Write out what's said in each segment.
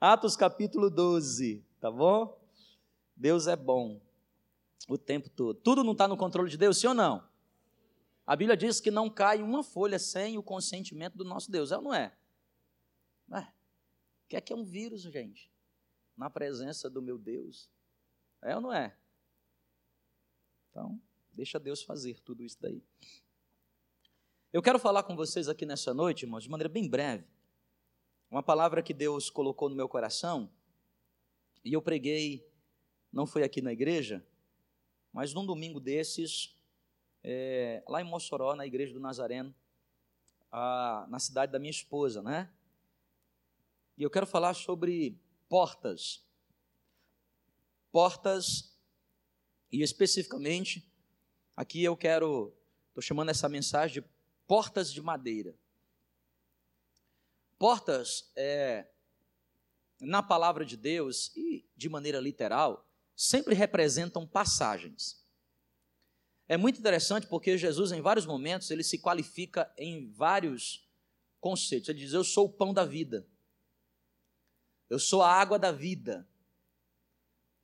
Atos capítulo 12, tá bom? Deus é bom o tempo todo. Tudo não está no controle de Deus, sim ou não? A Bíblia diz que não cai uma folha sem o consentimento do nosso Deus, é ou não é? É. O que é que é um vírus, gente? Na presença do meu Deus. É ou não é? Então, deixa Deus fazer tudo isso daí. Eu quero falar com vocês aqui nessa noite, irmãos, de maneira bem breve, uma palavra que Deus colocou no meu coração, e eu preguei, não foi aqui na igreja, mas num domingo desses, é, lá em Mossoró, na igreja do Nazareno, a, na cidade da minha esposa, né? E eu quero falar sobre portas. Portas, e especificamente, aqui eu quero, estou chamando essa mensagem de portas de madeira. Portas, é, na palavra de Deus e de maneira literal, sempre representam passagens. É muito interessante porque Jesus, em vários momentos, ele se qualifica em vários conceitos. Ele diz: Eu sou o pão da vida. Eu sou a água da vida.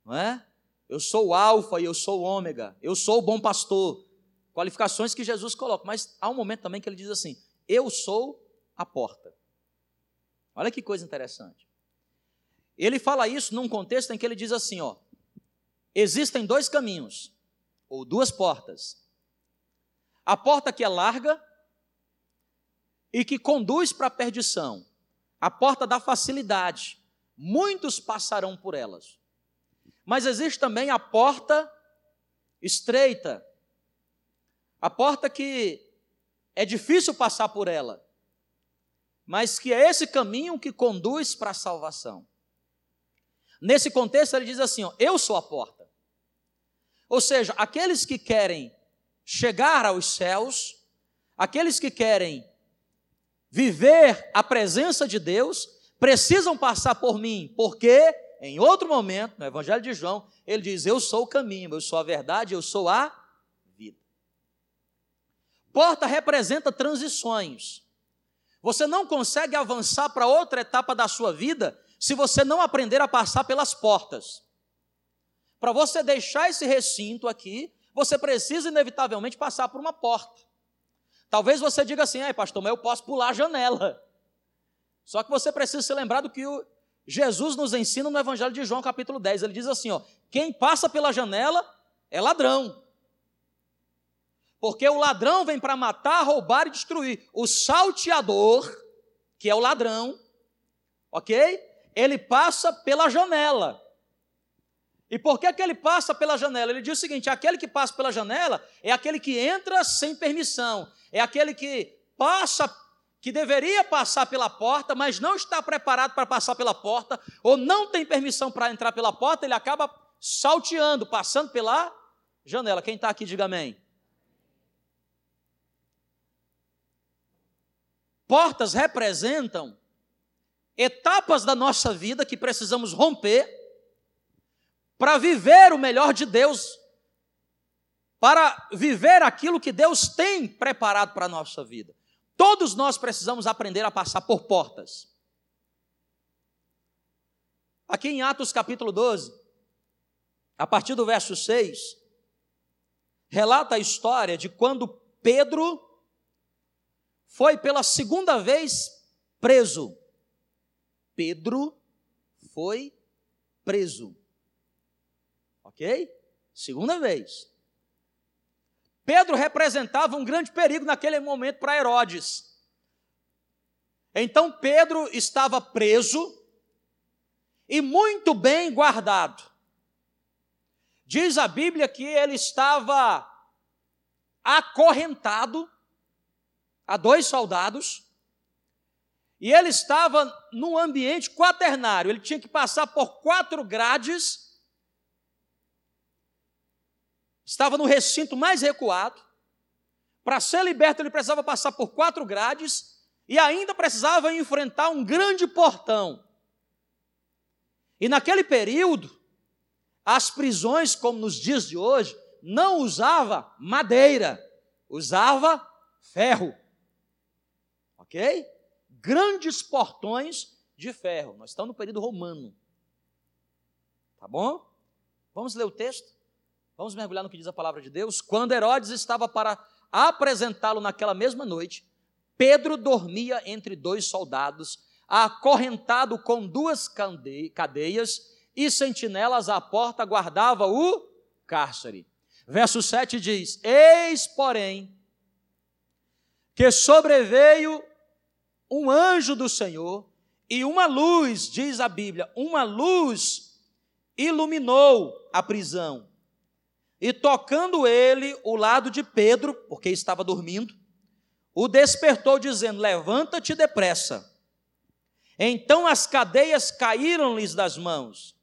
Não é? Eu sou o alfa e eu sou o ômega. Eu sou o bom pastor. Qualificações que Jesus coloca. Mas há um momento também que ele diz assim: Eu sou a porta. Olha que coisa interessante. Ele fala isso num contexto em que ele diz assim: ó, existem dois caminhos, ou duas portas. A porta que é larga e que conduz para a perdição, a porta da facilidade. Muitos passarão por elas. Mas existe também a porta estreita, a porta que é difícil passar por ela, mas que é esse caminho que conduz para a salvação. Nesse contexto, ele diz assim: ó, Eu sou a porta. Ou seja, aqueles que querem chegar aos céus, aqueles que querem viver a presença de Deus, precisam passar por mim, porque em outro momento, no Evangelho de João, ele diz: Eu sou o caminho, eu sou a verdade, eu sou a vida. Porta representa transições. Você não consegue avançar para outra etapa da sua vida se você não aprender a passar pelas portas. Para você deixar esse recinto aqui, você precisa inevitavelmente passar por uma porta. Talvez você diga assim, ai pastor, mas eu posso pular a janela. Só que você precisa se lembrar do que o Jesus nos ensina no Evangelho de João, capítulo 10. Ele diz assim: ó, quem passa pela janela é ladrão. Porque o ladrão vem para matar, roubar e destruir. O salteador, que é o ladrão, ok? Ele passa pela janela. E por que, que ele passa pela janela? Ele diz o seguinte: aquele que passa pela janela é aquele que entra sem permissão, é aquele que passa, que deveria passar pela porta, mas não está preparado para passar pela porta, ou não tem permissão para entrar pela porta, ele acaba salteando, passando pela janela. Quem está aqui, diga amém. Portas representam etapas da nossa vida que precisamos romper para viver o melhor de Deus, para viver aquilo que Deus tem preparado para a nossa vida. Todos nós precisamos aprender a passar por portas. Aqui em Atos capítulo 12, a partir do verso 6, relata a história de quando Pedro foi pela segunda vez preso. Pedro foi preso. Ok? Segunda vez. Pedro representava um grande perigo naquele momento para Herodes. Então Pedro estava preso e muito bem guardado. Diz a Bíblia que ele estava acorrentado a dois soldados, e ele estava num ambiente quaternário, ele tinha que passar por quatro grades, estava no recinto mais recuado, para ser liberto ele precisava passar por quatro grades, e ainda precisava enfrentar um grande portão. E naquele período, as prisões, como nos dias de hoje, não usava madeira, usava ferro ok? Grandes portões de ferro. Nós estamos no período romano. Tá bom? Vamos ler o texto? Vamos mergulhar no que diz a palavra de Deus? Quando Herodes estava para apresentá-lo naquela mesma noite, Pedro dormia entre dois soldados, acorrentado com duas cadeias, e sentinelas à porta guardava o cárcere. Verso 7 diz: Eis, porém, que sobreveio um anjo do Senhor e uma luz, diz a Bíblia, uma luz iluminou a prisão. E tocando ele o lado de Pedro, porque estava dormindo, o despertou, dizendo: Levanta-te depressa. Então as cadeias caíram-lhes das mãos.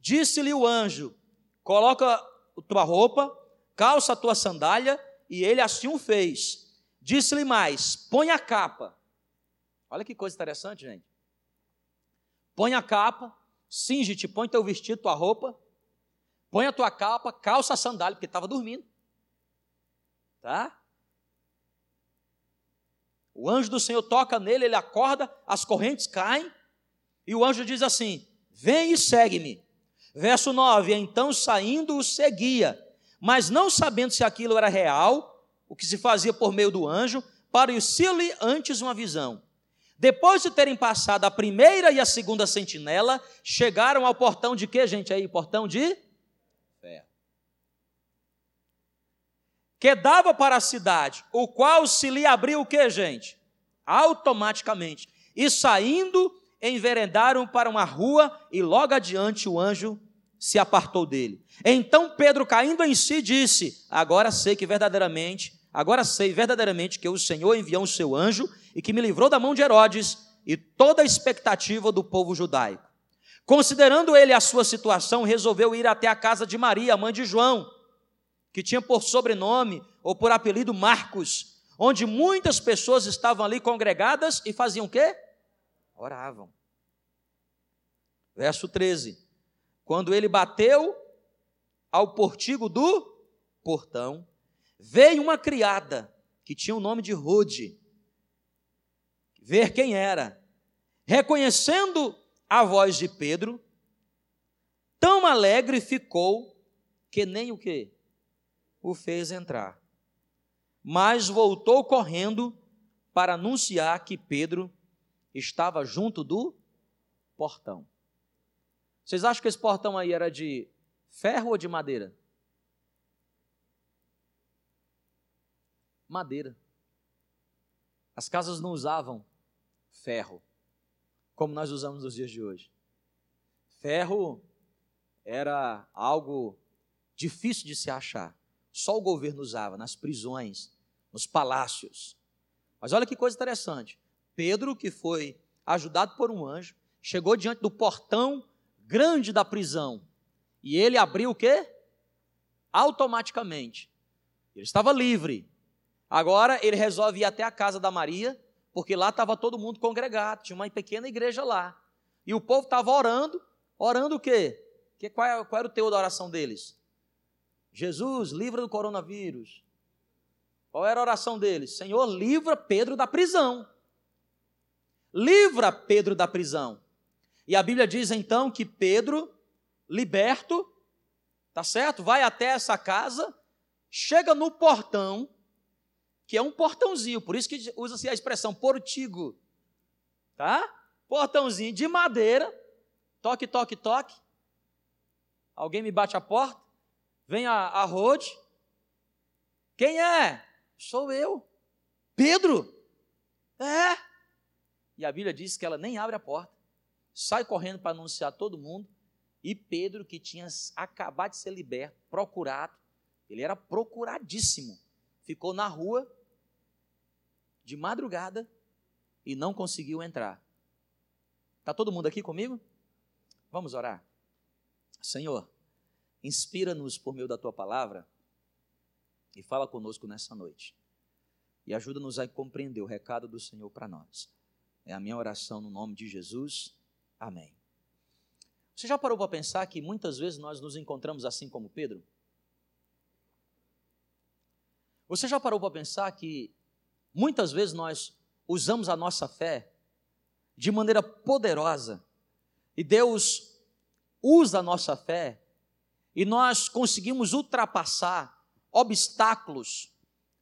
Disse-lhe o anjo: Coloca tua roupa, calça a tua sandália, e ele assim o fez. Disse-lhe mais: Põe a capa. Olha que coisa interessante, gente. Põe a capa, cinge-te, põe teu vestido, tua roupa, põe a tua capa, calça a sandália, porque estava dormindo. Tá? O anjo do Senhor toca nele, ele acorda, as correntes caem, e o anjo diz assim: Vem e segue-me. Verso 9: Então saindo o seguia, mas não sabendo se aquilo era real, o que se fazia por meio do anjo, parecia-lhe antes uma visão. Depois de terem passado a primeira e a segunda sentinela, chegaram ao portão de quê, gente? Aí, portão de ferro. Que dava para a cidade, o qual se lhe abriu o que, gente? Automaticamente. E saindo, enveredaram para uma rua e logo adiante o anjo se apartou dele. Então Pedro, caindo em si, disse: Agora sei que verdadeiramente, agora sei verdadeiramente que o Senhor enviou o seu anjo e que me livrou da mão de Herodes e toda a expectativa do povo judaico. Considerando ele a sua situação, resolveu ir até a casa de Maria, mãe de João, que tinha por sobrenome ou por apelido Marcos, onde muitas pessoas estavam ali congregadas e faziam o quê? oravam. Verso 13: Quando ele bateu ao portigo do portão, veio uma criada que tinha o nome de Rode, ver quem era. Reconhecendo a voz de Pedro, tão alegre ficou que nem o que o fez entrar. Mas voltou correndo para anunciar que Pedro estava junto do portão. Vocês acham que esse portão aí era de ferro ou de madeira? Madeira. As casas não usavam ferro, como nós usamos nos dias de hoje. Ferro era algo difícil de se achar. Só o governo usava nas prisões, nos palácios. Mas olha que coisa interessante. Pedro, que foi ajudado por um anjo, chegou diante do portão grande da prisão. E ele abriu o quê? Automaticamente. Ele estava livre. Agora ele resolve ir até a casa da Maria, porque lá estava todo mundo congregado, tinha uma pequena igreja lá. E o povo estava orando, orando o quê? Que, qual, é, qual era o teor da oração deles? Jesus, livra do coronavírus. Qual era a oração deles? Senhor, livra Pedro da prisão livra Pedro da prisão. E a Bíblia diz então que Pedro, liberto, tá certo? Vai até essa casa, chega no portão, que é um portãozinho, por isso que usa-se a expressão portigo, tá? Portãozinho de madeira, toque, toque, toque. Alguém me bate a porta, vem a, a. Quem é? Sou eu. Pedro? É. E a Bíblia diz que ela nem abre a porta, sai correndo para anunciar todo mundo. E Pedro, que tinha acabado de ser liberto, procurado, ele era procuradíssimo, ficou na rua de madrugada e não conseguiu entrar. Está todo mundo aqui comigo? Vamos orar. Senhor, inspira-nos por meio da tua palavra e fala conosco nessa noite. E ajuda-nos a compreender o recado do Senhor para nós. É a minha oração no nome de Jesus. Amém. Você já parou para pensar que muitas vezes nós nos encontramos assim como Pedro? Você já parou para pensar que muitas vezes nós usamos a nossa fé de maneira poderosa. E Deus usa a nossa fé e nós conseguimos ultrapassar obstáculos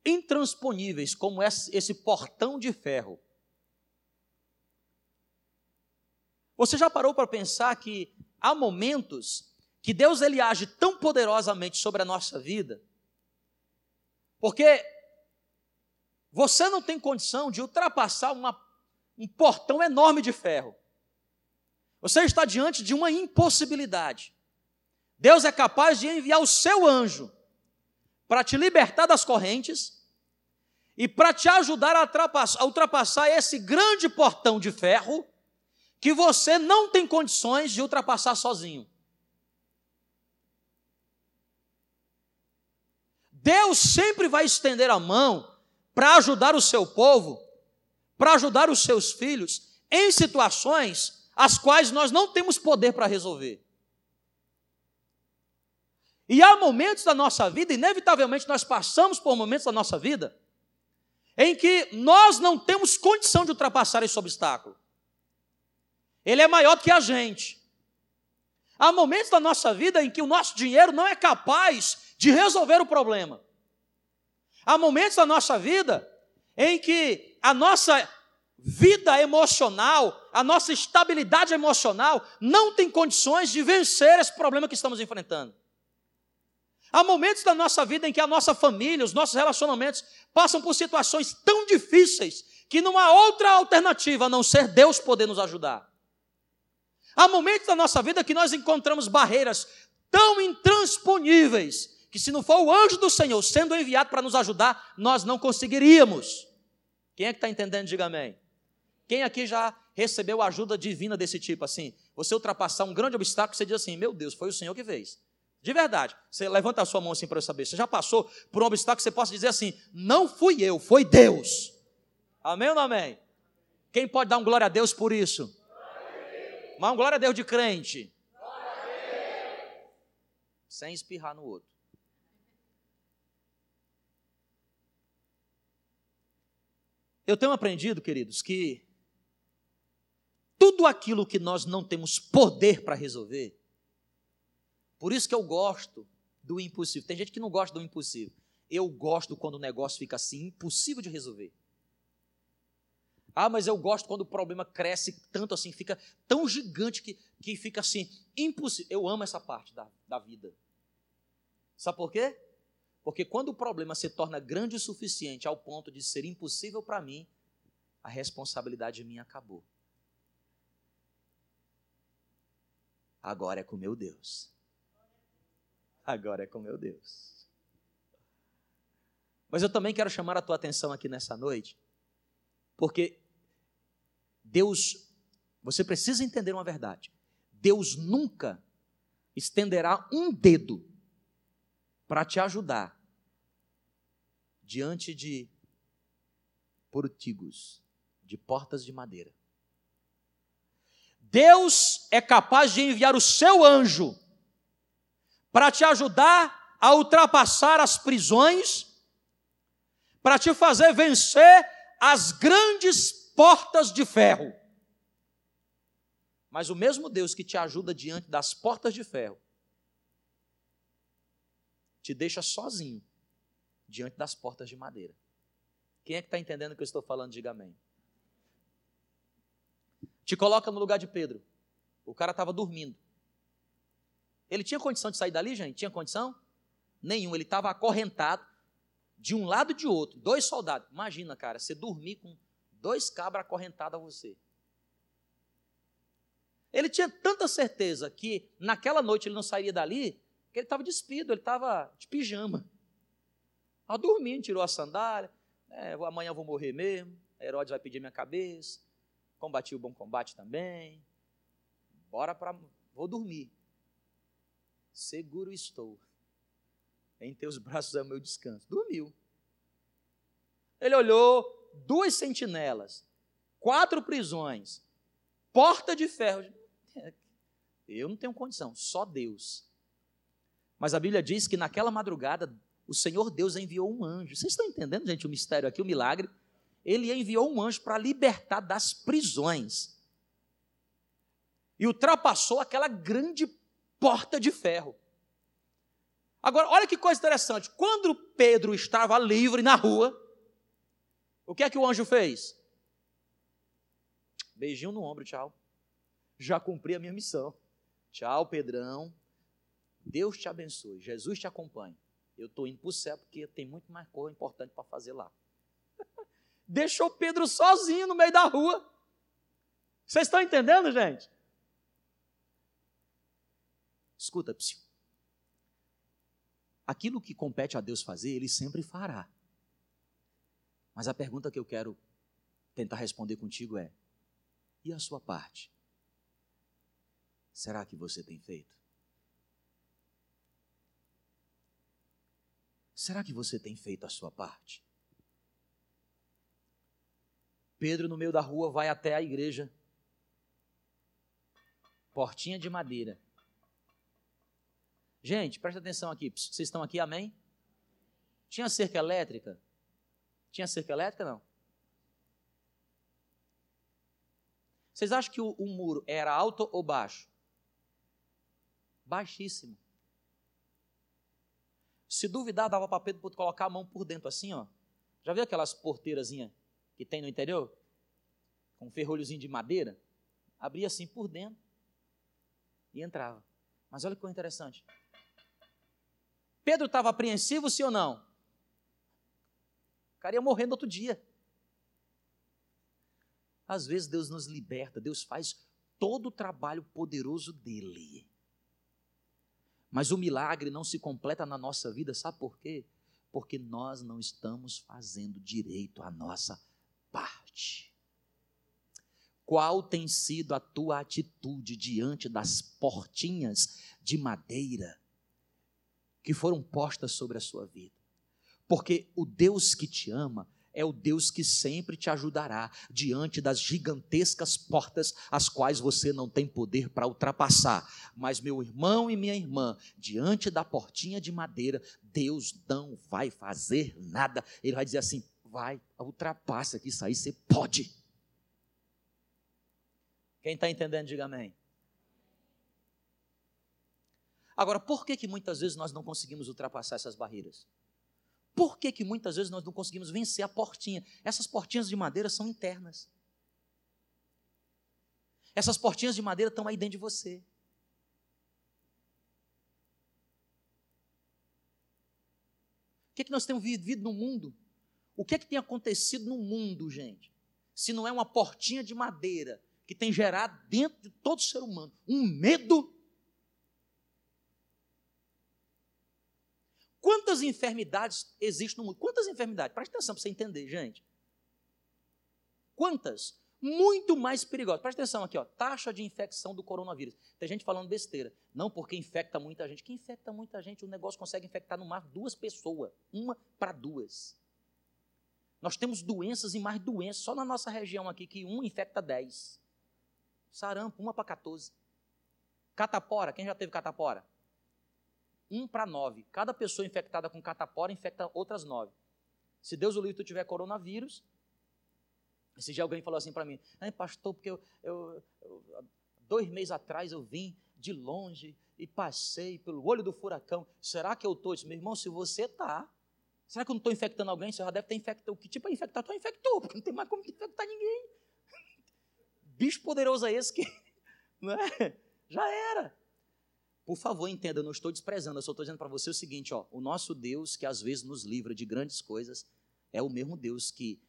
intransponíveis, como esse portão de ferro. Você já parou para pensar que há momentos que Deus ele age tão poderosamente sobre a nossa vida, porque você não tem condição de ultrapassar uma, um portão enorme de ferro. Você está diante de uma impossibilidade. Deus é capaz de enviar o seu anjo para te libertar das correntes e para te ajudar a ultrapassar, a ultrapassar esse grande portão de ferro que você não tem condições de ultrapassar sozinho. Deus sempre vai estender a mão para ajudar o seu povo, para ajudar os seus filhos em situações as quais nós não temos poder para resolver. E há momentos da nossa vida, inevitavelmente nós passamos por momentos da nossa vida, em que nós não temos condição de ultrapassar esse obstáculo. Ele é maior do que a gente. Há momentos da nossa vida em que o nosso dinheiro não é capaz de resolver o problema. Há momentos da nossa vida em que a nossa vida emocional, a nossa estabilidade emocional não tem condições de vencer esse problema que estamos enfrentando. Há momentos da nossa vida em que a nossa família, os nossos relacionamentos passam por situações tão difíceis que não há outra alternativa a não ser Deus poder nos ajudar. Há momentos da nossa vida que nós encontramos barreiras tão intransponíveis que, se não for o anjo do Senhor sendo enviado para nos ajudar, nós não conseguiríamos. Quem é que está entendendo? Diga amém. Quem aqui já recebeu ajuda divina desse tipo assim? Você ultrapassar um grande obstáculo, você diz assim: Meu Deus, foi o Senhor que fez. De verdade. Você levanta a sua mão assim para eu saber. Você já passou por um obstáculo que você possa dizer assim: não fui eu, foi Deus. Amém ou não amém? Quem pode dar um glória a Deus por isso? Mas um glória a Deus de crente. Sem espirrar no outro. Eu tenho aprendido, queridos, que tudo aquilo que nós não temos poder para resolver, por isso que eu gosto do impossível. Tem gente que não gosta do impossível. Eu gosto quando o negócio fica assim, impossível de resolver. Ah, mas eu gosto quando o problema cresce tanto assim, fica tão gigante que, que fica assim, impossível. Eu amo essa parte da, da vida. Sabe por quê? Porque quando o problema se torna grande o suficiente ao ponto de ser impossível para mim, a responsabilidade minha acabou. Agora é com meu Deus agora é com meu Deus. Mas eu também quero chamar a tua atenção aqui nessa noite, porque Deus, você precisa entender uma verdade. Deus nunca estenderá um dedo para te ajudar diante de portigos, de portas de madeira. Deus é capaz de enviar o seu anjo para te ajudar a ultrapassar as prisões, para te fazer vencer as grandes portas de ferro. Mas o mesmo Deus que te ajuda diante das portas de ferro, te deixa sozinho diante das portas de madeira. Quem é que está entendendo o que eu estou falando? Diga amém. Te coloca no lugar de Pedro. O cara estava dormindo. Ele tinha condição de sair dali, gente? Tinha condição? Nenhum. Ele estava acorrentado de um lado e de outro. Dois soldados. Imagina, cara, você dormir com dois cabras acorrentados a você. Ele tinha tanta certeza que naquela noite ele não sairia dali, que ele estava despido, ele estava de pijama. Estava dormindo, tirou a sandália. É, amanhã eu vou morrer mesmo. Herodes vai pedir minha cabeça. Combati o bom combate também. Bora para. Vou dormir seguro estou. Em teus braços é o meu descanso. Dormiu. Ele olhou duas sentinelas, quatro prisões, porta de ferro. Eu não tenho condição, só Deus. Mas a Bíblia diz que naquela madrugada o Senhor Deus enviou um anjo. Vocês estão entendendo, gente, o mistério aqui, o milagre? Ele enviou um anjo para libertar das prisões. e ultrapassou aquela grande porta de ferro. Agora, olha que coisa interessante. Quando Pedro estava livre na rua, o que é que o anjo fez? Beijinho no ombro, tchau. Já cumpri a minha missão. Tchau, Pedrão. Deus te abençoe. Jesus te acompanhe. Eu estou indo para o céu porque tem muito mais coisa importante para fazer lá. Deixou Pedro sozinho no meio da rua. Vocês estão entendendo, gente? Escuta, psiu. Aquilo que compete a Deus fazer, Ele sempre fará. Mas a pergunta que eu quero tentar responder contigo é: e a sua parte? Será que você tem feito? Será que você tem feito a sua parte? Pedro, no meio da rua, vai até a igreja. Portinha de madeira. Gente, presta atenção aqui. Vocês estão aqui, amém? Tinha cerca elétrica? Tinha cerca elétrica, não? Vocês acham que o, o muro era alto ou baixo? Baixíssimo. Se duvidar, dava para Pedro colocar a mão por dentro assim, ó. Já viu aquelas porteirazinhas que tem no interior? Com um ferrolhozinho de madeira? Abria assim por dentro e entrava. Mas olha que coisa interessante. Pedro estava apreensivo, sim ou não? O cara ia morrer no outro dia. Às vezes Deus nos liberta, Deus faz todo o trabalho poderoso dele. Mas o milagre não se completa na nossa vida, sabe por quê? Porque nós não estamos fazendo direito a nossa parte. Qual tem sido a tua atitude diante das portinhas de madeira que foram postas sobre a sua vida? Porque o Deus que te ama é o Deus que sempre te ajudará diante das gigantescas portas as quais você não tem poder para ultrapassar. Mas, meu irmão e minha irmã, diante da portinha de madeira, Deus não vai fazer nada. Ele vai dizer assim: vai, ultrapassa que isso aí você pode. Quem está entendendo, diga amém. Agora, por que, que muitas vezes nós não conseguimos ultrapassar essas barreiras? Por que, que muitas vezes nós não conseguimos vencer a portinha? Essas portinhas de madeira são internas. Essas portinhas de madeira estão aí dentro de você. O que, que nós temos vivido no mundo? O que, que tem acontecido no mundo, gente? Se não é uma portinha de madeira que tem gerado dentro de todo ser humano um medo Quantas enfermidades existem no mundo? Quantas enfermidades? Presta atenção para você entender, gente. Quantas? Muito mais perigosas. Presta atenção aqui, ó. Taxa de infecção do coronavírus. Tem gente falando besteira. Não porque infecta muita gente. Que infecta muita gente, o negócio consegue infectar no mar duas pessoas. Uma para duas. Nós temos doenças e mais doenças, só na nossa região aqui, que um infecta dez. Sarampo, uma para 14. Catapora, quem já teve catapora? 1 para 9. Cada pessoa infectada com catapora infecta outras 9. Se Deus o livre tu tiver coronavírus, esse dia alguém falou assim para mim, Ai, pastor, porque eu, eu, eu, dois meses atrás eu vim de longe e passei pelo olho do furacão. Será que eu estou? Meu irmão, se você está, será que eu não estou infectando alguém? Você já deve ter infectado. Que tipo é infectar? Tu infectou, porque não tem mais como infectar ninguém. Bicho poderoso é esse que. Não é? Já era. Por favor, entenda, eu não estou desprezando, eu só estou dizendo para você o seguinte: ó, o nosso Deus, que às vezes nos livra de grandes coisas, é o mesmo Deus que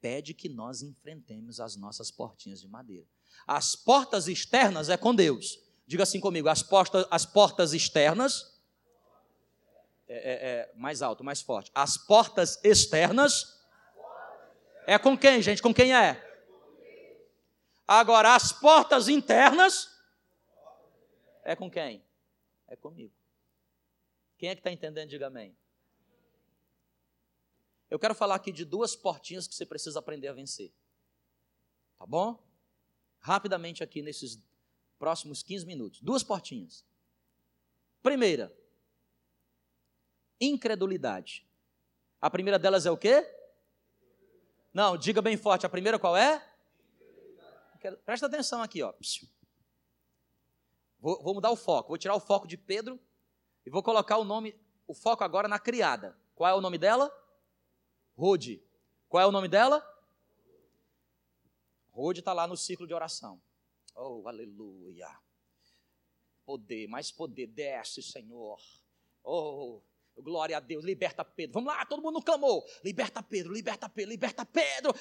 pede que nós enfrentemos as nossas portinhas de madeira. As portas externas é com Deus. Diga assim comigo: as portas, as portas externas. É, é, é, mais alto, mais forte. As portas externas é com quem, gente? Com quem é? Agora, as portas internas é com quem? É comigo. Quem é que está entendendo? Diga amém. Eu quero falar aqui de duas portinhas que você precisa aprender a vencer. Tá bom? Rapidamente aqui nesses próximos 15 minutos. Duas portinhas. Primeira, incredulidade. A primeira delas é o quê? Não, diga bem forte. A primeira qual é? Presta atenção aqui, ó. Vou, vou mudar o foco. Vou tirar o foco de Pedro e vou colocar o nome, o foco agora na criada. Qual é o nome dela? Rode. Qual é o nome dela? Rode está lá no ciclo de oração. Oh, aleluia. Poder, mais poder, desce, Senhor. Oh, glória a Deus, liberta Pedro. Vamos lá, todo mundo clamou. Liberta Pedro, liberta Pedro, liberta Pedro.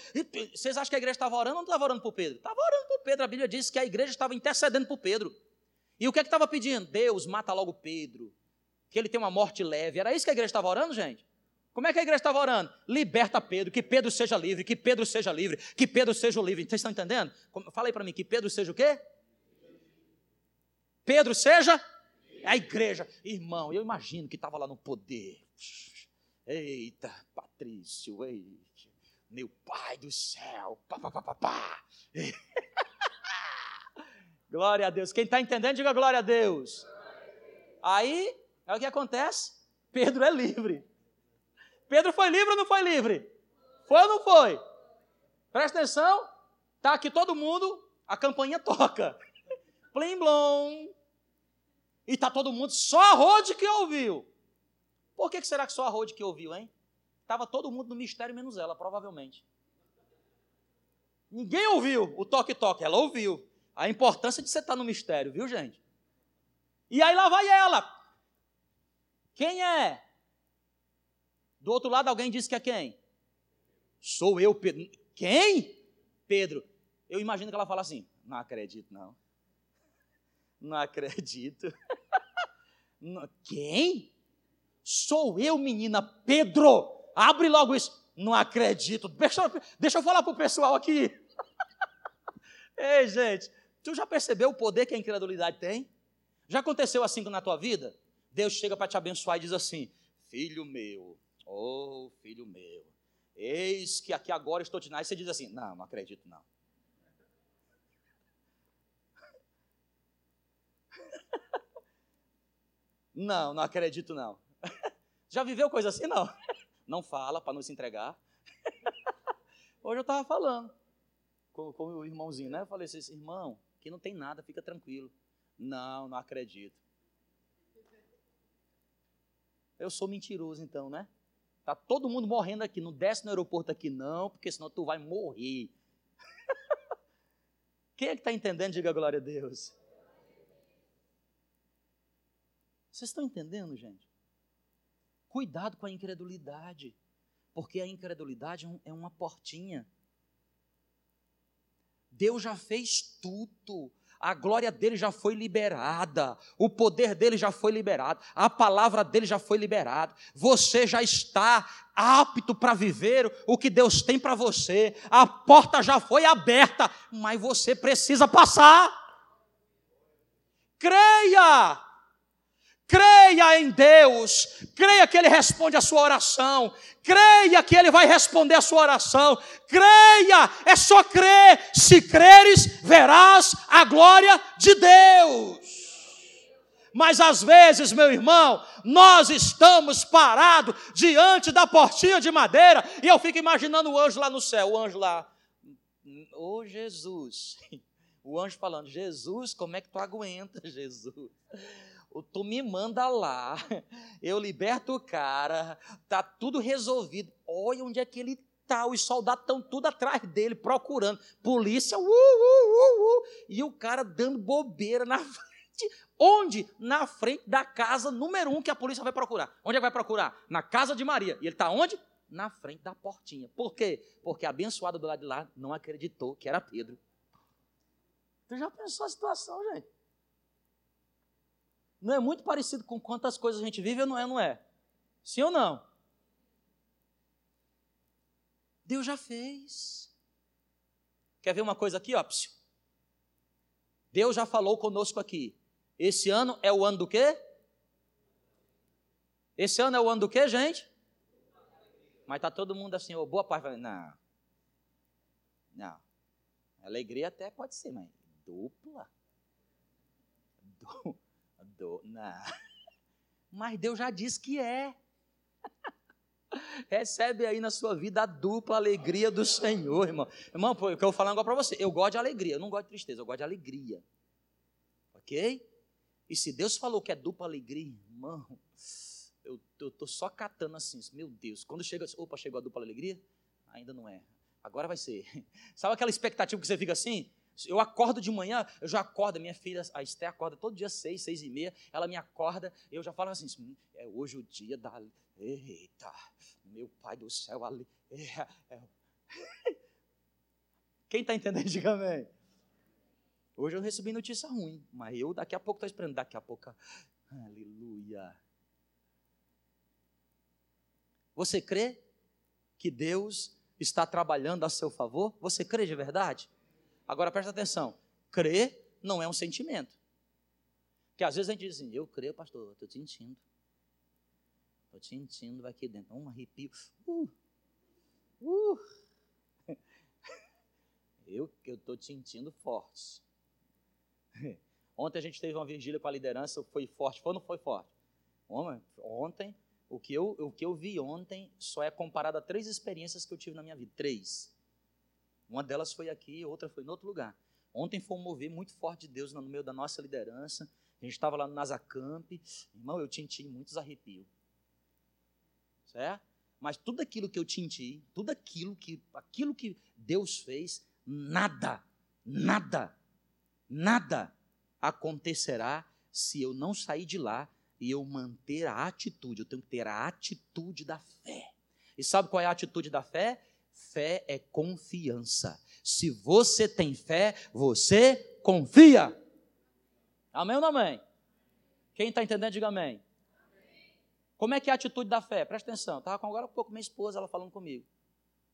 Vocês acham que a igreja estava orando ou não estava orando por Pedro? Estava orando por Pedro. A Bíblia diz que a igreja estava intercedendo por Pedro. E o que é que estava pedindo? Deus, mata logo Pedro. Que ele tenha uma morte leve. Era isso que a igreja estava orando, gente? Como é que a igreja estava orando? Liberta Pedro, que Pedro seja livre, que Pedro seja livre, que Pedro seja livre. Vocês estão entendendo? Fala aí para mim, que Pedro seja o quê? Pedro seja a igreja. Irmão, eu imagino que estava lá no poder. Eita, Patrício, eita, meu pai do céu. Pá, pá, pá, pá, pá. glória a Deus. Quem está entendendo, diga glória a Deus. Aí, é o que acontece? Pedro é livre. Pedro foi livre ou não foi livre? Foi ou não foi? Presta atenção, tá aqui todo mundo, a campainha toca. Plim blom. E tá todo mundo, só a Rode que ouviu. Por que, que será que só a Rode que ouviu, hein? Tava todo mundo no mistério menos ela, provavelmente. Ninguém ouviu o toque-toque, ela ouviu. A importância de você estar no mistério, viu, gente? E aí lá vai ela. Quem é? Do outro lado, alguém disse que é quem? Sou eu, Pedro. Quem? Pedro. Eu imagino que ela fala assim: Não acredito, não. Não acredito. Quem? Sou eu, menina Pedro. Abre logo isso. Não acredito. Deixa, deixa eu falar para o pessoal aqui. Ei, gente, tu já percebeu o poder que a incredulidade tem? Já aconteceu assim na tua vida? Deus chega para te abençoar e diz assim: Filho meu, Oh, filho meu, eis que aqui agora estou te nascendo. Você diz assim: Não, não acredito, não. Não, não acredito, não. Já viveu coisa assim? Não. Não fala para não se entregar. Hoje eu estava falando com, com o irmãozinho, né? Eu falei assim: irmão, que não tem nada, fica tranquilo. Não, não acredito. Eu sou mentiroso, então, né? Tá todo mundo morrendo aqui. Não desce no aeroporto aqui, não, porque senão tu vai morrer. Quem é que está entendendo? Diga glória a Deus. Vocês estão entendendo, gente? Cuidado com a incredulidade, porque a incredulidade é, é uma portinha. Deus já fez tudo a glória dele já foi liberada, o poder dele já foi liberado, a palavra dele já foi liberada. Você já está apto para viver o que Deus tem para você. A porta já foi aberta, mas você precisa passar. Creia! Creia em Deus, creia que Ele responde a sua oração, creia que Ele vai responder a sua oração, creia, é só crer, se creres, verás a glória de Deus. Mas às vezes, meu irmão, nós estamos parados diante da portinha de madeira e eu fico imaginando o anjo lá no céu, o anjo lá, ô oh, Jesus, o anjo falando, Jesus, como é que tu aguenta, Jesus? Tu me manda lá, eu liberto o cara, tá tudo resolvido. Olha onde é que ele tá, os soldados estão tudo atrás dele, procurando. Polícia, uh, uh, uh, uh, e o cara dando bobeira na frente. Onde? Na frente da casa número um que a polícia vai procurar. Onde é que vai procurar? Na casa de Maria. E ele está onde? Na frente da portinha. Por quê? Porque a abençoada do lado de lá não acreditou que era Pedro. Tu já pensou a situação, gente? Não é muito parecido com quantas coisas a gente vive ou não é, não é? Sim ou não? Deus já fez. Quer ver uma coisa aqui, ó? Deus já falou conosco aqui. Esse ano é o ano do quê? Esse ano é o ano do quê, gente? Mas tá todo mundo assim, oh, boa parte, não. Não. Alegria até pode ser, mas dupla. dupla. Não. Mas Deus já disse que é. Recebe aí na sua vida a dupla alegria do Senhor, irmão. Irmão, eu vou falar agora para você. Eu gosto de alegria, eu não gosto de tristeza, eu gosto de alegria. Ok? E se Deus falou que é dupla alegria, irmão, eu, tô só catando assim, meu Deus. Quando chega, opa, chegou a dupla alegria? Ainda não é. Agora vai ser. Sabe aquela expectativa que você fica assim? Eu acordo de manhã, eu já acordo, minha filha, a Esté acorda todo dia seis, seis e meia, ela me acorda, eu já falo assim, hum, é hoje o dia da... Eita, meu pai do céu, ali... É, é. Quem está entendendo, diga amém. Hoje eu recebi notícia ruim, mas eu daqui a pouco estou esperando, daqui a pouco... Aleluia. Você crê que Deus está trabalhando a seu favor? Você crê de verdade? Agora presta atenção: crer não é um sentimento. Porque às vezes a gente diz assim: eu creio, pastor, estou te sentindo. Estou sentindo aqui dentro. Um arrepio. Uh, uh. Eu estou sentindo forte. Ontem a gente teve uma vigília com a liderança, foi forte. Foi ou não foi forte? Ontem, o que, eu, o que eu vi ontem só é comparado a três experiências que eu tive na minha vida. Três. Uma delas foi aqui, outra foi em outro lugar. Ontem foi um mover muito forte de Deus no meio da nossa liderança. A gente estava lá no Nazacamp. Irmão, eu tinti muitos arrepios. Certo? Mas tudo aquilo que eu tinti, tudo aquilo que, aquilo que Deus fez, nada, nada, nada acontecerá se eu não sair de lá e eu manter a atitude. Eu tenho que ter a atitude da fé. E sabe qual é a atitude da fé? Fé é confiança. Se você tem fé, você confia. Amém ou não amém? Quem está entendendo, diga amém. Como é que é a atitude da fé? Presta atenção. Estava com agora um pouco minha esposa, ela falando comigo.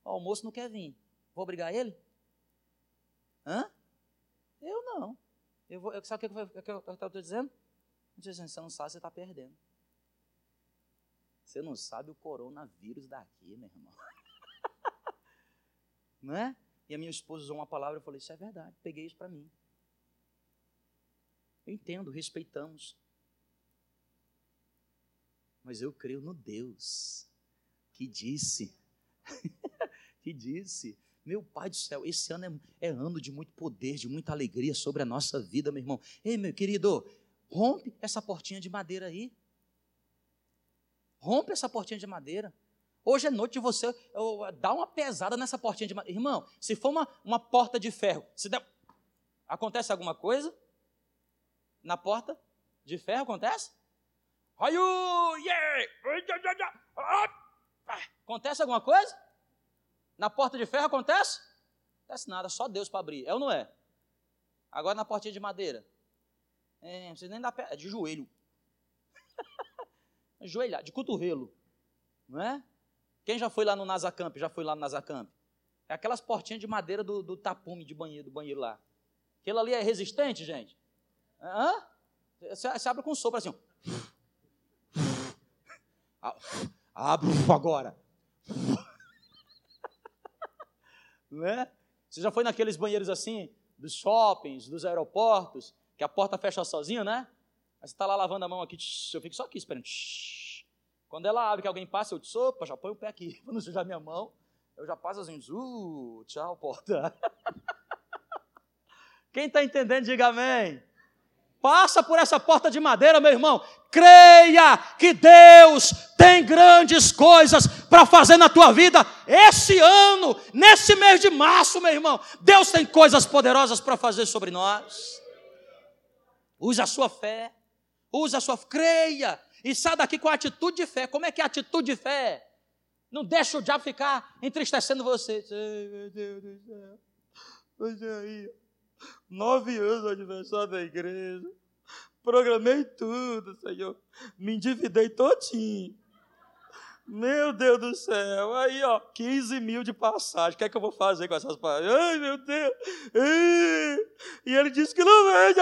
O almoço não quer vir. Vou obrigar ele? Hã? Eu não. Eu vou, sabe o que, que, eu estou dizendo? Dizendo, você não sabe, você está perdendo. Você não sabe o coronavírus daqui, meu irmão. Não é? E a minha esposa usou uma palavra, eu falei, isso é verdade, peguei isso para mim. Eu entendo, respeitamos. Mas eu creio no Deus que disse, que disse, meu Pai do céu, esse ano é, é, ano de muito poder, de muita alegria sobre a nossa vida, meu irmão. Ei, meu querido, rompe essa portinha de madeira aí. Rompe essa portinha de madeira. Hoje é noite de você dar uma pesada nessa portinha de madeira. Irmão, se for uma, uma porta de ferro, se der... acontece alguma coisa? Na porta de ferro acontece? Acontece alguma coisa? Na porta de ferro acontece? Acontece nada, só Deus para abrir. É ou não é? Agora na portinha de madeira. É, não precisa nem dar pé, é de joelho. Joelhar, de cotovelo. Não é? Quem já foi lá no Nazacamp? Já foi lá no Nazacamp? É aquelas portinhas de madeira do, do tapume de banheiro, do banheiro lá. Aquilo ali é resistente, gente? Hã? Você, você abre com sopro assim. Abre agora. né? Você já foi naqueles banheiros assim, dos shoppings, dos aeroportos, que a porta fecha sozinha, né? Aí você está lá lavando a mão aqui, eu fico só aqui esperando. Quando ela abre que alguém passa, eu disse, opa, já põe o pé aqui, para não sujar minha mão. Eu já passo assim, uh, tchau, porta. Quem está entendendo, diga amém. Passa por essa porta de madeira, meu irmão. Creia que Deus tem grandes coisas para fazer na tua vida esse ano, nesse mês de março, meu irmão. Deus tem coisas poderosas para fazer sobre nós. Use a sua fé, use a sua creia e sai daqui com a atitude de fé. Como é que é a atitude de fé? Não deixa o diabo ficar entristecendo você. Ai, meu Deus do céu. É aí. Nove anos de aniversário da igreja. Programei tudo, Senhor. Me endividei todinho. Meu Deus do céu. Aí, ó, 15 mil de passagem. O que é que eu vou fazer com essas passagens? Ai, meu Deus. E ele disse que não vende.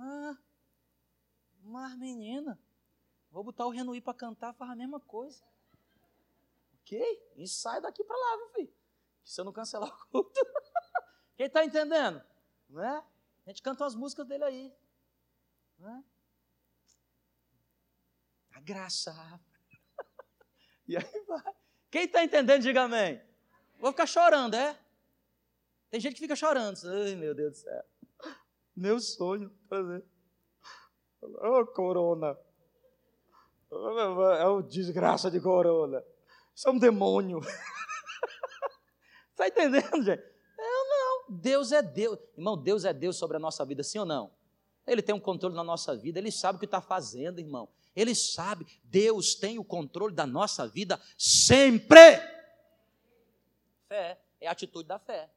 Ah, mas menina, Vou botar o Renuí para cantar, faz a mesma coisa. Ok? E sai daqui para lá, viu, filho? Se eu não cancelar o culto. Quem está entendendo? Não é? A gente canta as músicas dele aí. Não é? A graça. e aí vai. Quem está entendendo, diga amém. Vou ficar chorando, é? Tem gente que fica chorando. Ai, meu Deus do céu. Meu sonho. Ô oh, corona. É o desgraça de corona. Isso é um demônio. Está entendendo, gente? Eu não. Deus é Deus. Irmão, Deus é Deus sobre a nossa vida, sim ou não? Ele tem um controle na nossa vida, ele sabe o que está fazendo, irmão. Ele sabe, Deus tem o controle da nossa vida sempre. Fé é a atitude da fé.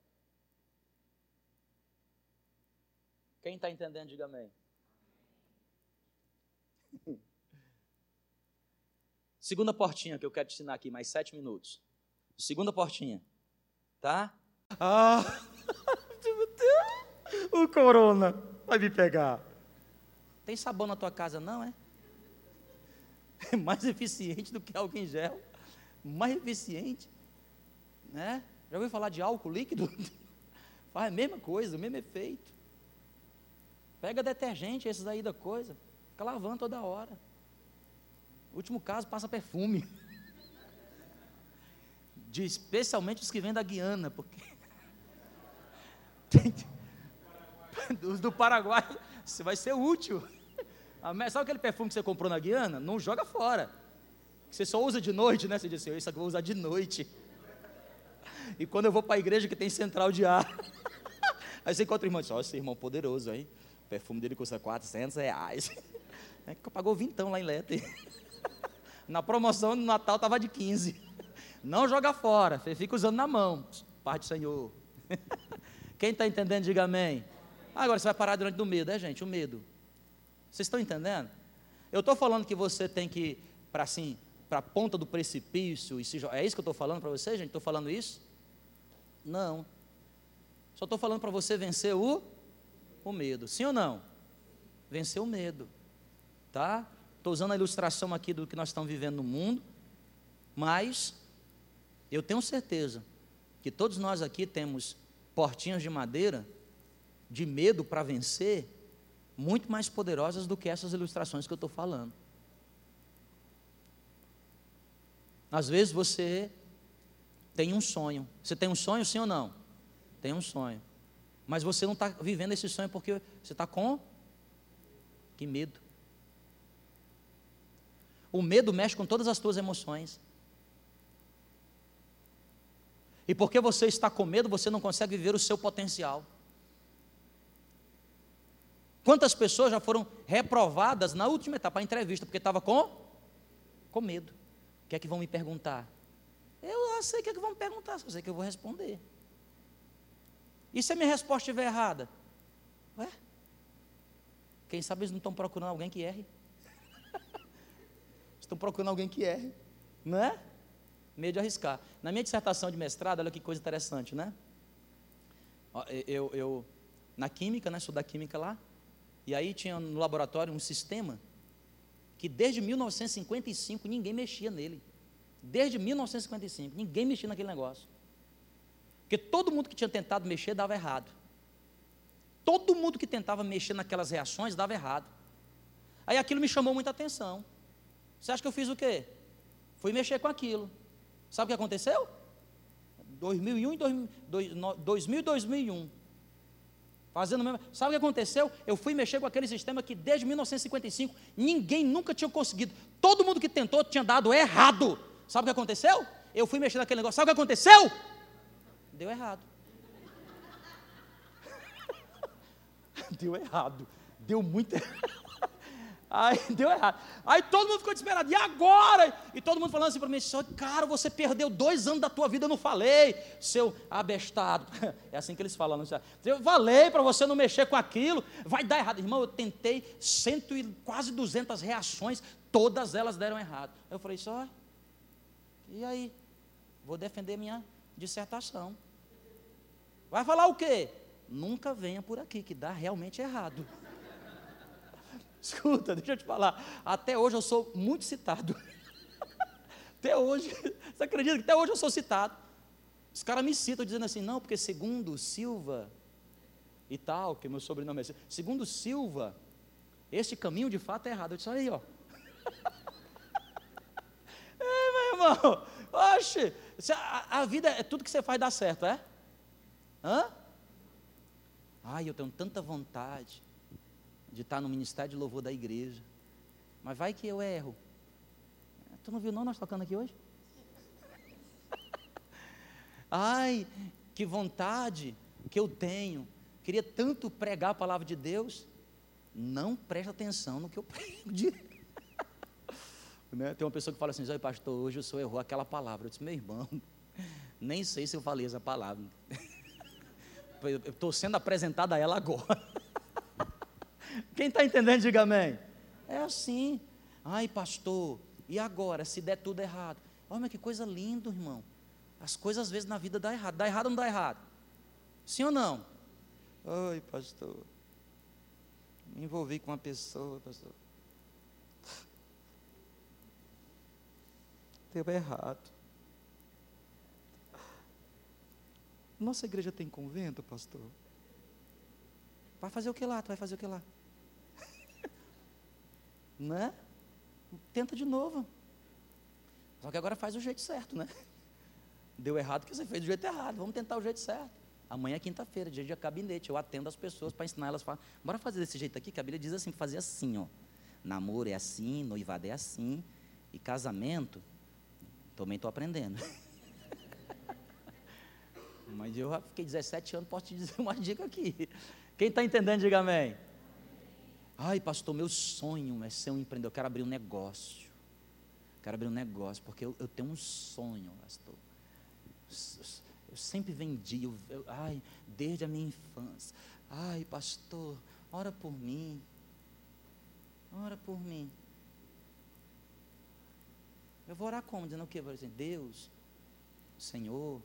Quem está entendendo, diga amém. Segunda portinha que eu quero te ensinar aqui, mais sete minutos. Segunda portinha, tá? Ah, o corona vai me pegar. Tem sabão na tua casa, não é? É mais eficiente do que álcool em gel. Mais eficiente. Né? Já ouviu falar de álcool líquido? Faz a mesma coisa, o mesmo efeito. Pega detergente, esses aí da coisa. Fica lavando toda hora. Último caso, passa perfume. De, especialmente os que vêm da Guiana, porque. Os do Paraguai, você vai ser útil. Sabe aquele perfume que você comprou na Guiana? Não joga fora. Você só usa de noite, né? Você disse, isso aqui eu vou usar de noite. E quando eu vou para a igreja que tem central de ar, aí você encontra o irmão e diz, ó, esse irmão poderoso, hein? O perfume dele custa 400 reais. É que pagou vintão lá em Lete. Na promoção do Natal estava de 15. Não joga fora, fica usando na mão. Pai do Senhor. Quem está entendendo, diga amém. Agora você vai parar durante do medo, é gente? O medo. Vocês estão entendendo? Eu estou falando que você tem que para assim, para a ponta do precipício e se É isso que eu estou falando para você, gente? Estou falando isso? Não. Só estou falando para você vencer o, o medo. Sim ou não? Vencer o medo. Tá? Estou usando a ilustração aqui do que nós estamos vivendo no mundo, mas eu tenho certeza que todos nós aqui temos portinhas de madeira de medo para vencer muito mais poderosas do que essas ilustrações que eu estou falando. Às vezes você tem um sonho. Você tem um sonho, sim ou não? Tem um sonho. Mas você não está vivendo esse sonho porque você está com que medo. O medo mexe com todas as tuas emoções. E porque você está com medo, você não consegue viver o seu potencial. Quantas pessoas já foram reprovadas na última etapa, a entrevista, porque estava com, com medo. O que é que vão me perguntar? Eu sei o que é que vão me perguntar, só sei que eu vou responder. E se a minha resposta estiver errada? Ué? Quem sabe eles não estão procurando alguém que erre? Estão procurando alguém que erre, não é? Medo de arriscar. Na minha dissertação de mestrado, olha que coisa interessante, né? Eu, eu na química, né, da química lá, e aí tinha no laboratório um sistema que desde 1955 ninguém mexia nele. Desde 1955, ninguém mexia naquele negócio. Porque todo mundo que tinha tentado mexer dava errado. Todo mundo que tentava mexer naquelas reações dava errado. Aí aquilo me chamou muita atenção. Você acha que eu fiz o quê? Fui mexer com aquilo. Sabe o que aconteceu? 2001 e 2000 e 2001. Fazendo mesmo. Sabe o que aconteceu? Eu fui mexer com aquele sistema que desde 1955 ninguém nunca tinha conseguido. Todo mundo que tentou tinha dado errado. Sabe o que aconteceu? Eu fui mexer naquele negócio. Sabe o que aconteceu? Deu errado. Deu errado. Deu muito errado. Aí deu errado. Aí todo mundo ficou desesperado. E agora? E todo mundo falando assim para mim: Cara, você perdeu dois anos da tua vida, eu não falei, seu abestado. É assim que eles falam. Não eu falei para você não mexer com aquilo, vai dar errado. Irmão, eu tentei cento e quase duzentas reações, todas elas deram errado. Eu falei: Só, e aí? Vou defender minha dissertação. Vai falar o quê? Nunca venha por aqui, que dá realmente errado. Escuta, deixa eu te falar. Até hoje eu sou muito citado. Até hoje, você acredita que até hoje eu sou citado? Os caras me citam dizendo assim, não, porque segundo Silva e tal, que meu sobrenome é segundo Silva, este caminho de fato é errado. Eu disse, olha aí, ó. é, meu irmão, oxe, a, a vida é tudo que você faz dá certo, é? Hã? Ai, eu tenho tanta vontade de estar no ministério de louvor da igreja. Mas vai que eu erro. Tu não viu não nós tocando aqui hoje? Ai, que vontade que eu tenho. Queria tanto pregar a palavra de Deus. Não presta atenção no que eu prego. né? Tem uma pessoa que fala assim, Oi, pastor, hoje o senhor errou aquela palavra. Eu disse, meu irmão, nem sei se eu falei essa palavra. Eu estou sendo apresentado a ela agora. Quem está entendendo, diga amém. É assim. Ai, pastor, e agora, se der tudo errado? Olha que coisa linda, irmão. As coisas às vezes na vida dá errado. Dá errado ou não dá errado? Sim ou não? Ai, pastor. Me envolvi com uma pessoa, pastor. Deu errado. Nossa igreja tem convento, pastor? Vai fazer o que lá? Tu vai fazer o que lá? Né? Tenta de novo. Só que agora faz o jeito certo, né? Deu errado que você fez do jeito errado. Vamos tentar o jeito certo. Amanhã é quinta-feira, dia de gabinete. Eu atendo as pessoas para ensinar elas. Falar, Bora fazer desse jeito aqui, que a Bíblia diz assim, fazer assim, ó. Namoro é assim, noivado é assim. E casamento, também estou aprendendo. Mas eu já fiquei 17 anos, posso te dizer uma dica aqui. Quem está entendendo, diga amém. Ai, pastor, meu sonho é ser um empreendedor. Eu quero abrir um negócio. Quero abrir um negócio, porque eu, eu tenho um sonho, pastor. Eu sempre vendi, eu, eu, ai, desde a minha infância. Ai, pastor, ora por mim. Ora por mim. Eu vou orar como? Dizendo o quê? Dizer, Deus, Senhor,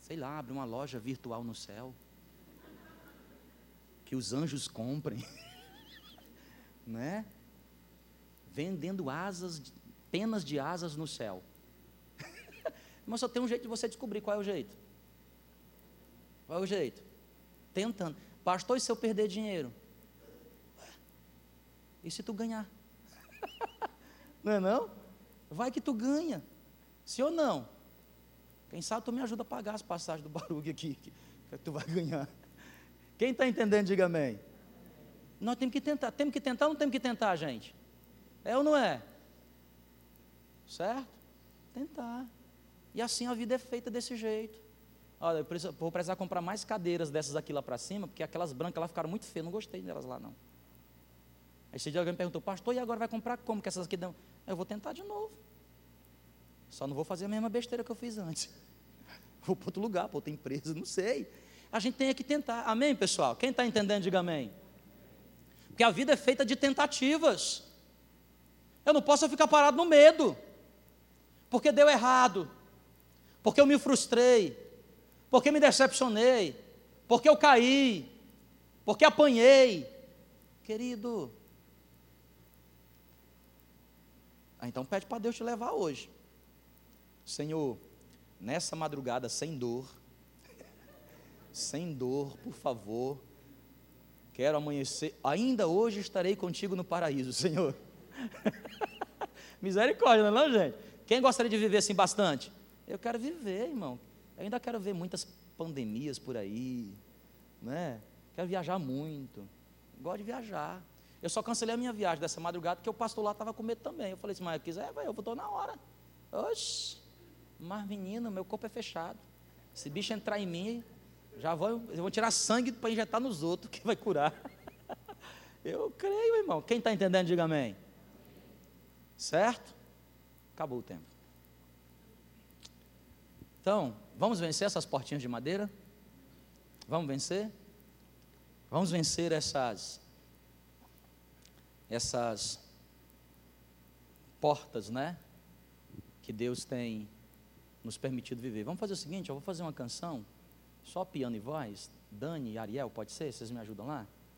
sei lá, abre uma loja virtual no céu. Que os anjos comprem. né? Vendendo asas, penas de asas no céu. Mas só tem um jeito de você descobrir qual é o jeito. Qual é o jeito? Tentando. Pastor, e se eu perder dinheiro? E se tu ganhar? não é não? Vai que tu ganha. Sim ou não? Quem sabe tu me ajuda a pagar as passagens do barulho aqui, que tu vai ganhar. Quem está entendendo, diga amém. Nós temos que tentar. Temos que tentar ou não temos que tentar, gente? É ou não é? Certo? Tentar. E assim a vida é feita desse jeito. Olha, eu preciso, vou precisar comprar mais cadeiras dessas aqui lá para cima, porque aquelas brancas lá ficaram muito feias, não gostei delas lá não. Aí esse dia alguém me perguntou, pastor, e agora vai comprar como que essas aqui dão? Eu vou tentar de novo. Só não vou fazer a mesma besteira que eu fiz antes. Vou para outro lugar, para outra empresa, não sei. A gente tem que tentar. Amém, pessoal? Quem está entendendo, diga amém. Porque a vida é feita de tentativas. Eu não posso ficar parado no medo. Porque deu errado. Porque eu me frustrei. Porque me decepcionei. Porque eu caí. Porque apanhei. Querido. Ah, então pede para Deus te levar hoje. Senhor, nessa madrugada sem dor, sem dor, por favor, quero amanhecer, ainda hoje estarei contigo no paraíso, Senhor. Misericórdia, não é, não, gente? Quem gostaria de viver assim bastante? Eu quero viver, irmão. Eu ainda quero ver muitas pandemias por aí, né? Quero viajar muito. Gosto de viajar. Eu só cancelei a minha viagem dessa madrugada porque o pastor lá estava com medo também. Eu falei assim, mas quiser, vai, eu estou na hora. Oxi. Mas, menino, meu corpo é fechado. Se bicho entrar em mim, já eu vou tirar sangue para injetar nos outros, que vai curar. Eu creio, irmão. Quem está entendendo, diga amém. Certo? Acabou o tempo. Então, vamos vencer essas portinhas de madeira? Vamos vencer? Vamos vencer essas essas portas, né? Que Deus tem nos permitido viver. Vamos fazer o seguinte, eu vou fazer uma canção, só piano e voz. Dani e Ariel, pode ser? Vocês me ajudam lá?